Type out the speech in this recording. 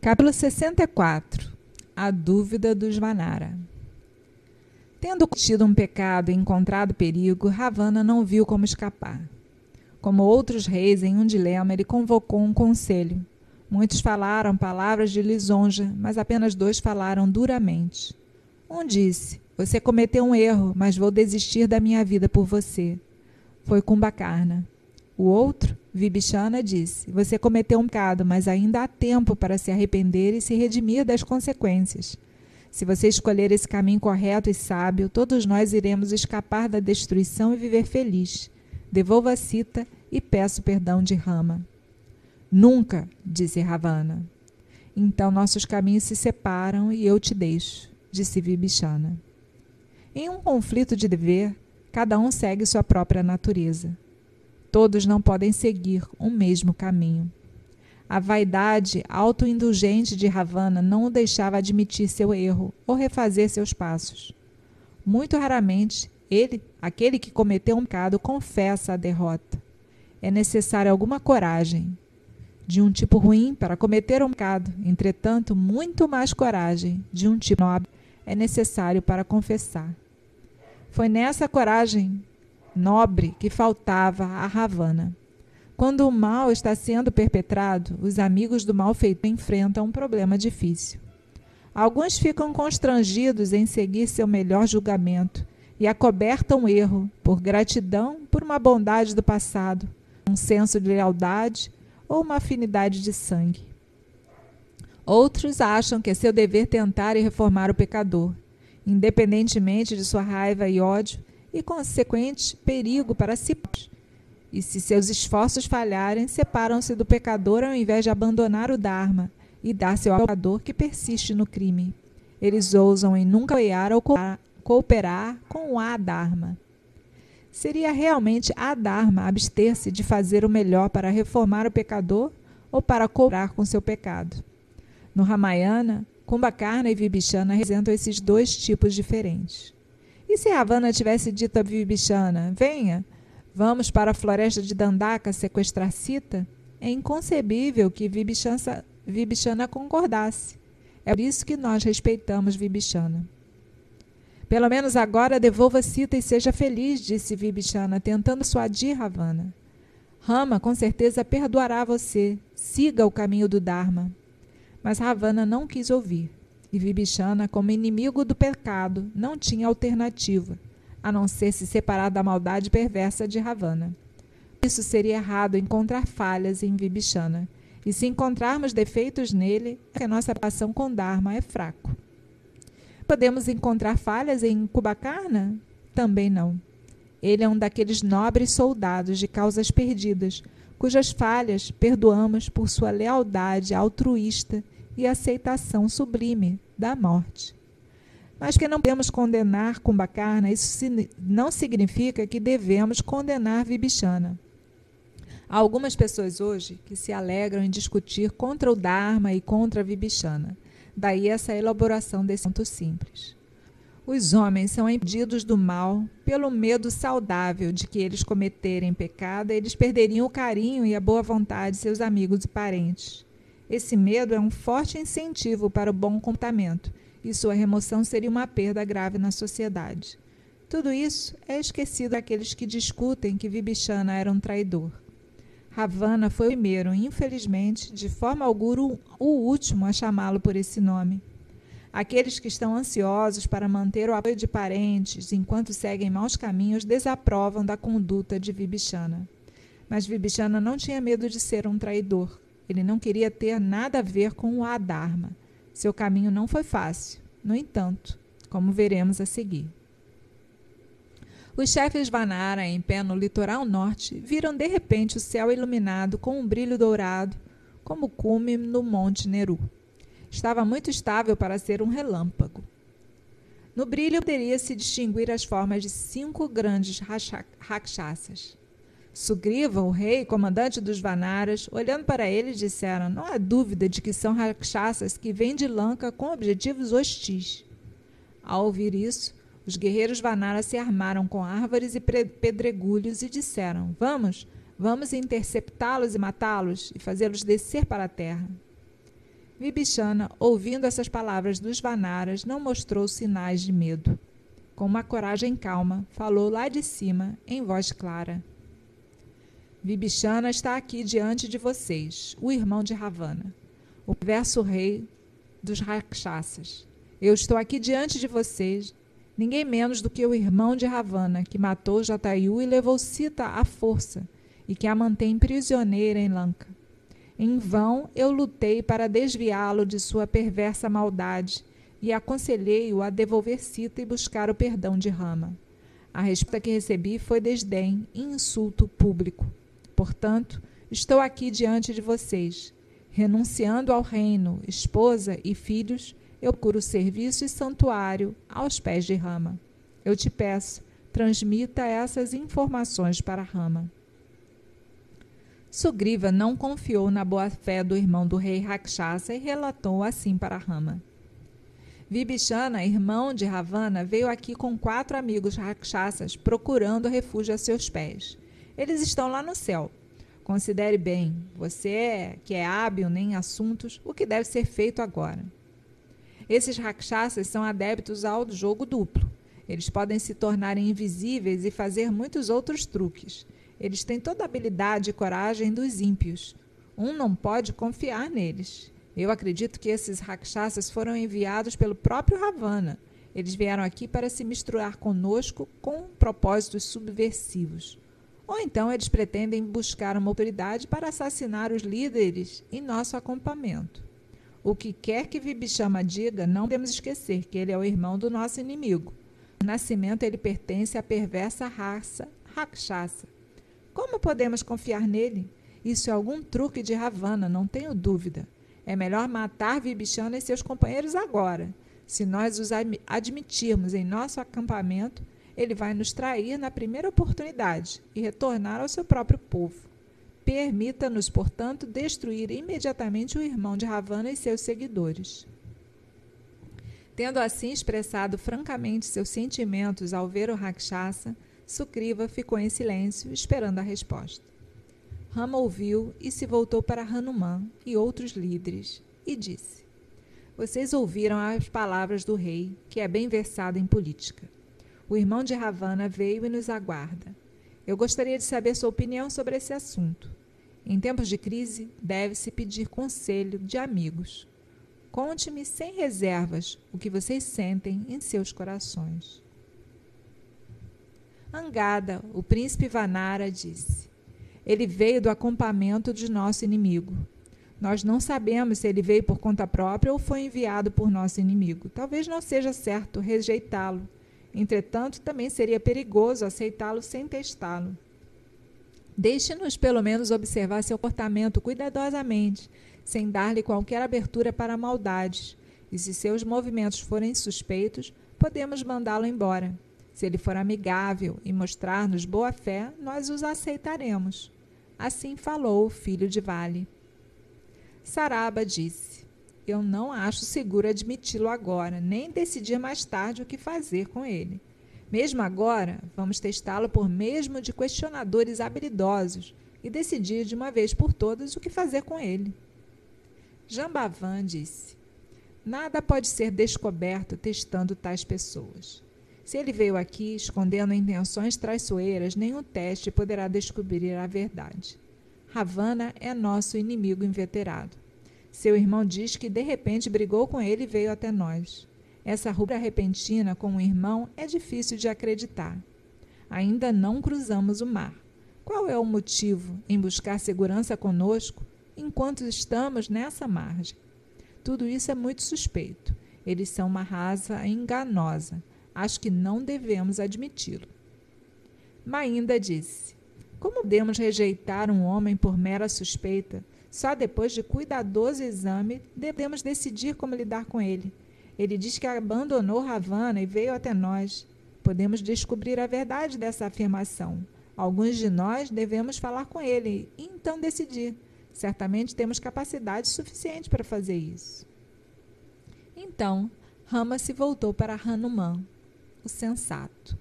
Capítulo 64 A dúvida dos Vanara Tendo cometido um pecado e encontrado perigo, Ravana não viu como escapar. Como outros reis em um dilema, ele convocou um conselho. Muitos falaram palavras de lisonja, mas apenas dois falaram duramente. Um disse: Você cometeu um erro, mas vou desistir da minha vida por você. Foi Kumbakarna. O outro, Vibhishana, disse: Você cometeu um pecado, mas ainda há tempo para se arrepender e se redimir das consequências. Se você escolher esse caminho correto e sábio, todos nós iremos escapar da destruição e viver feliz. Devolva a cita e peço perdão de Rama. Nunca, disse Ravana. Então nossos caminhos se separam e eu te deixo, disse Vibhishana. Em um conflito de dever, cada um segue sua própria natureza. Todos não podem seguir o mesmo caminho. A vaidade autoindulgente de Ravana não o deixava admitir seu erro ou refazer seus passos. Muito raramente, ele, aquele que cometeu um pecado, confessa a derrota. É necessária alguma coragem, de um tipo ruim, para cometer um pecado. Entretanto, muito mais coragem, de um tipo nobre, é necessário para confessar. Foi nessa coragem nobre que faltava a Ravana. Quando o mal está sendo perpetrado, os amigos do malfeitor enfrentam um problema difícil. Alguns ficam constrangidos em seguir seu melhor julgamento e acobertam erro por gratidão por uma bondade do passado, um senso de lealdade ou uma afinidade de sangue. Outros acham que é seu dever tentar e reformar o pecador, independentemente de sua raiva e ódio, e consequente perigo para si E se seus esforços falharem, separam-se do pecador ao invés de abandonar o Dharma e dar-se ao pecador que persiste no crime. Eles ousam em nunca apoiar ou cooperar com o Adharma. Seria realmente Adharma abster-se de fazer o melhor para reformar o pecador ou para cooperar com seu pecado? No Ramayana, Kumbhakarna e Vibhishana representam esses dois tipos diferentes. E se Ravana tivesse dito a Vibhishana, venha, vamos para a floresta de Dandaka sequestrar Sita, é inconcebível que Vibhishana, concordasse. É por isso que nós respeitamos Vibhishana. Pelo menos agora devolva Sita e seja feliz, disse Vibhishana, tentando suadir Ravana. Rama com certeza perdoará você. Siga o caminho do Dharma. Mas Ravana não quis ouvir. E Vibhishana, como inimigo do pecado, não tinha alternativa, a não ser se separar da maldade perversa de Ravana. Isso seria errado encontrar falhas em Vibhishana, e se encontrarmos defeitos nele, é que a nossa relação com Dharma é fraco. Podemos encontrar falhas em Kubakarna? Também não. Ele é um daqueles nobres soldados de causas perdidas, cujas falhas perdoamos por sua lealdade altruísta e aceitação sublime da morte. Mas que não podemos condenar Kumbhakarna, isso não significa que devemos condenar Vibhishana. Há algumas pessoas hoje que se alegram em discutir contra o Dharma e contra Vibhishana. Daí essa elaboração desse ponto simples. Os homens são impedidos do mal pelo medo saudável de que eles cometerem pecado, eles perderiam o carinho e a boa vontade de seus amigos e parentes. Esse medo é um forte incentivo para o bom comportamento e sua remoção seria uma perda grave na sociedade. Tudo isso é esquecido daqueles que discutem que Vibhishana era um traidor. Ravana foi o primeiro, infelizmente, de forma alguma o último a chamá-lo por esse nome. Aqueles que estão ansiosos para manter o apoio de parentes enquanto seguem maus caminhos desaprovam da conduta de Vibhishana. Mas Vibhishana não tinha medo de ser um traidor. Ele não queria ter nada a ver com o Adharma. Seu caminho não foi fácil, no entanto, como veremos a seguir. Os chefes Vanara, em pé no litoral norte, viram de repente o céu iluminado com um brilho dourado, como o cume no Monte Neru. Estava muito estável para ser um relâmpago. No brilho poderia-se distinguir as formas de cinco grandes rakshasas. Sugriva, o rei, comandante dos Vanaras, olhando para ele, disseram: Não há dúvida de que são rakshasas que vêm de Lanka com objetivos hostis. Ao ouvir isso, os guerreiros Vanaras se armaram com árvores e pedregulhos e disseram: Vamos, vamos interceptá-los e matá-los e fazê-los descer para a terra. Vibhishana, ouvindo essas palavras dos Vanaras, não mostrou sinais de medo. Com uma coragem calma, falou lá de cima, em voz clara. Vibhishana está aqui diante de vocês, o irmão de Ravana, o perverso rei dos Rakshasas. Eu estou aqui diante de vocês, ninguém menos do que o irmão de Ravana, que matou Jatayu e levou Sita à força, e que a mantém prisioneira em Lanka. Em vão eu lutei para desviá-lo de sua perversa maldade e aconselhei-o a devolver Cita e buscar o perdão de Rama. A resposta que recebi foi desdém e insulto público. Portanto, estou aqui diante de vocês. Renunciando ao reino, esposa e filhos, eu curo serviço e santuário aos pés de Rama. Eu te peço, transmita essas informações para Rama. Sugriva não confiou na boa-fé do irmão do rei Rakshasa e relatou assim para Rama. Vibhishana, irmão de Ravana, veio aqui com quatro amigos Rakshasas procurando refúgio a seus pés. Eles estão lá no céu. Considere bem, você que é hábil em assuntos, o que deve ser feito agora. Esses Rakshasas são adeptos ao jogo duplo. Eles podem se tornar invisíveis e fazer muitos outros truques. Eles têm toda a habilidade e coragem dos ímpios. Um não pode confiar neles. Eu acredito que esses rakshasas foram enviados pelo próprio Ravana. Eles vieram aqui para se misturar conosco com propósitos subversivos. Ou então eles pretendem buscar uma autoridade para assassinar os líderes em nosso acampamento. O que quer que Vibhishama diga, não podemos esquecer que ele é o irmão do nosso inimigo. No nascimento, ele pertence à perversa raça Rakshasa. Como podemos confiar nele? Isso é algum truque de Ravana, não tenho dúvida. É melhor matar Vibhishana e seus companheiros agora. Se nós os admitirmos em nosso acampamento, ele vai nos trair na primeira oportunidade e retornar ao seu próprio povo. Permita-nos, portanto, destruir imediatamente o irmão de Ravana e seus seguidores. Tendo assim expressado francamente seus sentimentos ao ver o Rakshasa, Sukriva ficou em silêncio, esperando a resposta. Rama ouviu e se voltou para Hanuman e outros líderes e disse: Vocês ouviram as palavras do rei, que é bem versado em política. O irmão de Ravana veio e nos aguarda. Eu gostaria de saber sua opinião sobre esse assunto. Em tempos de crise, deve-se pedir conselho de amigos. Conte-me sem reservas o que vocês sentem em seus corações. Angada, o príncipe Vanara, disse: Ele veio do acampamento de nosso inimigo. Nós não sabemos se ele veio por conta própria ou foi enviado por nosso inimigo. Talvez não seja certo rejeitá-lo. Entretanto, também seria perigoso aceitá-lo sem testá-lo. Deixe-nos pelo menos observar seu comportamento cuidadosamente, sem dar-lhe qualquer abertura para maldades. E se seus movimentos forem suspeitos, podemos mandá-lo embora. Se ele for amigável e mostrar-nos boa fé, nós os aceitaremos. Assim falou o filho de Vale. Saraba disse: Eu não acho seguro admiti-lo agora, nem decidir mais tarde o que fazer com ele. Mesmo agora, vamos testá-lo por mesmo de questionadores habilidosos e decidir de uma vez por todas o que fazer com ele. Jambavan disse: Nada pode ser descoberto testando tais pessoas. Se ele veio aqui escondendo intenções traiçoeiras, nenhum teste poderá descobrir a verdade. Ravana é nosso inimigo inveterado. Seu irmão diz que de repente brigou com ele e veio até nós. Essa rubra repentina com o irmão é difícil de acreditar. Ainda não cruzamos o mar. Qual é o motivo em buscar segurança conosco enquanto estamos nessa margem? Tudo isso é muito suspeito. Eles são uma raça enganosa acho que não devemos admiti-lo. Mainda disse: Como podemos rejeitar um homem por mera suspeita? Só depois de cuidadoso exame devemos decidir como lidar com ele. Ele diz que abandonou Ravana e veio até nós. Podemos descobrir a verdade dessa afirmação. Alguns de nós devemos falar com ele e então decidir. Certamente temos capacidade suficiente para fazer isso. Então, Rama se voltou para Hanuman o sensato.